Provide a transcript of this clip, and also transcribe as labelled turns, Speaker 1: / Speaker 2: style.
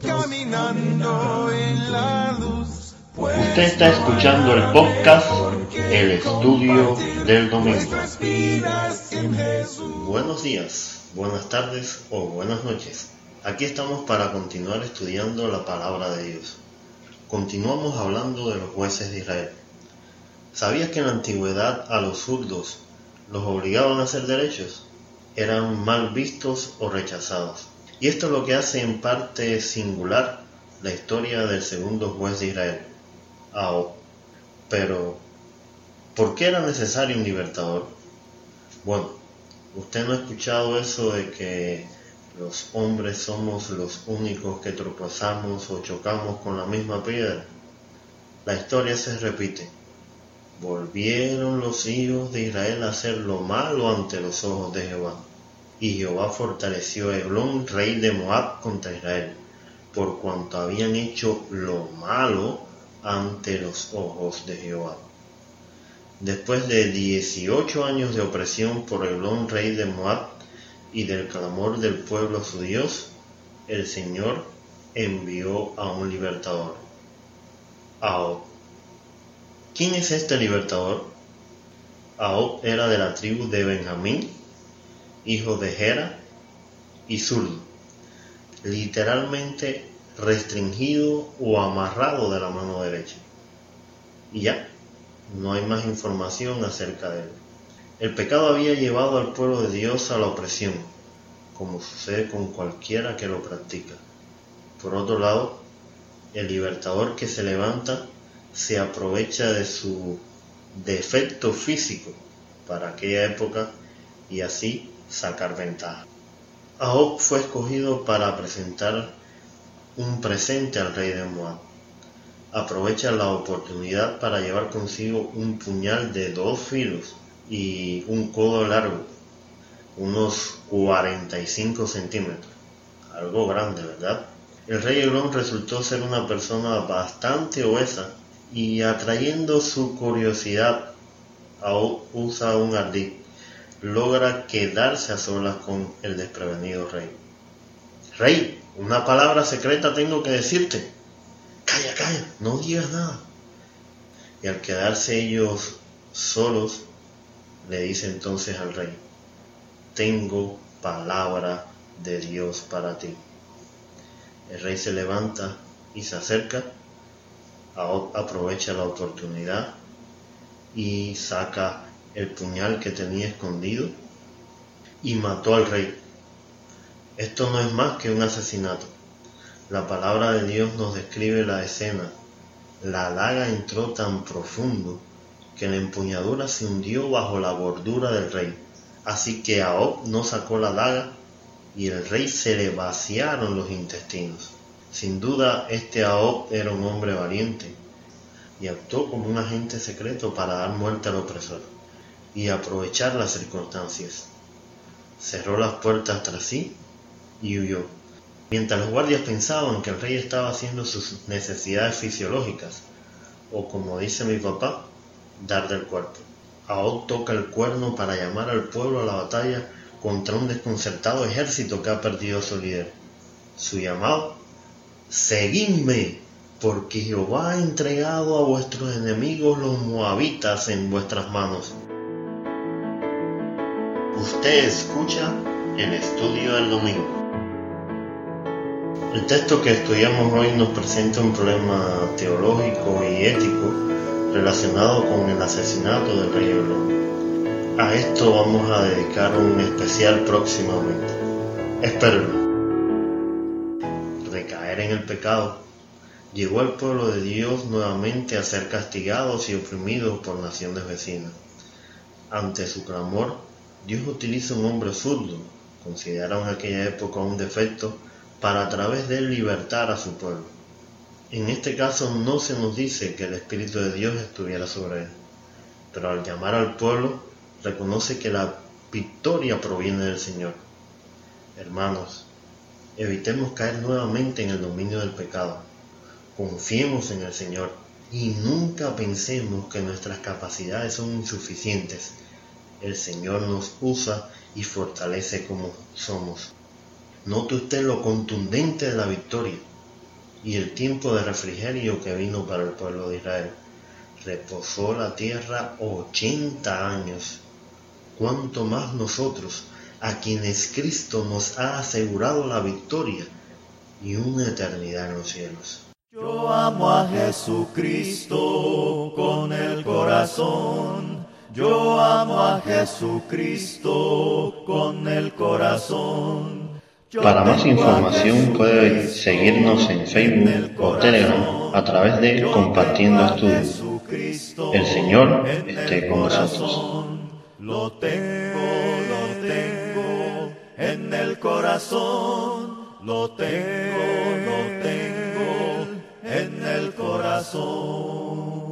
Speaker 1: caminando en la luz.
Speaker 2: Usted está escuchando el podcast El Estudio del Domingo. Buenos días, buenas tardes o buenas noches. Aquí estamos para continuar estudiando la palabra de Dios. Continuamos hablando de los jueces de Israel. ¿Sabías que en la antigüedad a los zurdos los obligaban a hacer derechos? Eran mal vistos o rechazados. Y esto es lo que hace en parte singular la historia del segundo juez de Israel, Ahop. Pero, ¿por qué era necesario un libertador? Bueno, usted no ha escuchado eso de que los hombres somos los únicos que tropezamos o chocamos con la misma piedra. La historia se repite. Volvieron los hijos de Israel a hacer lo malo ante los ojos de Jehová. Y Jehová fortaleció a Eglón, rey de Moab, contra Israel, por cuanto habían hecho lo malo ante los ojos de Jehová. Después de 18 años de opresión por Eglón, rey de Moab, y del clamor del pueblo a su Dios, el Señor envió a un libertador, Aob. ¿Quién es este libertador? Aob era de la tribu de Benjamín, hijo de Gera y Zul, literalmente restringido o amarrado de la mano derecha. Y ya, no hay más información acerca de él. El pecado había llevado al pueblo de Dios a la opresión, como sucede con cualquiera que lo practica. Por otro lado, el libertador que se levanta se aprovecha de su defecto físico para aquella época y así sacar ventaja. Ahok fue escogido para presentar un presente al rey de Moab. Aprovecha la oportunidad para llevar consigo un puñal de dos filos y un codo largo, unos 45 centímetros, algo grande, ¿verdad? El rey Eglón resultó ser una persona bastante obesa y atrayendo su curiosidad, usa un ardid, logra quedarse a solas con el desprevenido rey. Rey, una palabra secreta tengo que decirte. Calla, calla, no digas nada. Y al quedarse ellos solos, le dice entonces al rey, tengo palabra de Dios para ti. El rey se levanta y se acerca, aprovecha la oportunidad y saca el puñal que tenía escondido y mató al rey. Esto no es más que un asesinato. La palabra de Dios nos describe la escena. La daga entró tan profundo que la empuñadura se hundió bajo la bordura del rey. Así que Aob no sacó la daga y el rey se le vaciaron los intestinos. Sin duda este Aob era un hombre valiente y actuó como un agente secreto para dar muerte al opresor y aprovechar las circunstancias. Cerró las puertas tras sí y huyó. Mientras los guardias pensaban que el rey estaba haciendo sus necesidades fisiológicas, o como dice mi papá, dar del cuerpo. Ahod toca el cuerno para llamar al pueblo a la batalla contra un desconcertado ejército que ha perdido a su líder. Su llamado, seguidme, porque Jehová ha entregado a vuestros enemigos los moabitas en vuestras manos. Usted escucha el estudio del domingo. El texto que estudiamos hoy nos presenta un problema teológico y ético relacionado con el asesinato del rey Eglón. A esto vamos a dedicar un especial próximamente. Espérenlo. Recaer en el pecado llegó al pueblo de Dios nuevamente a ser castigados y oprimidos por naciones vecinas. Ante su clamor, Dios utiliza un hombre zurdo, considerado en aquella época un defecto, para a través de él libertar a su pueblo. En este caso no se nos dice que el Espíritu de Dios estuviera sobre él, pero al llamar al pueblo reconoce que la victoria proviene del Señor. Hermanos, evitemos caer nuevamente en el dominio del pecado. Confiemos en el Señor y nunca pensemos que nuestras capacidades son insuficientes. El Señor nos usa y fortalece como somos. Note usted lo contundente de la victoria y el tiempo de refrigerio que vino para el pueblo de Israel. Reposó la tierra ochenta años. Cuanto más nosotros, a quienes Cristo nos ha asegurado la victoria y una eternidad en los cielos.
Speaker 1: Yo amo a Jesucristo con el corazón. Yo amo a Jesucristo con el corazón.
Speaker 2: Para más información puede seguirnos en Facebook o Telegram a través de Compartiendo Estudios. El Señor esté con nosotros.
Speaker 1: Lo tengo, lo tengo en el corazón. Lo tengo, lo tengo en el corazón.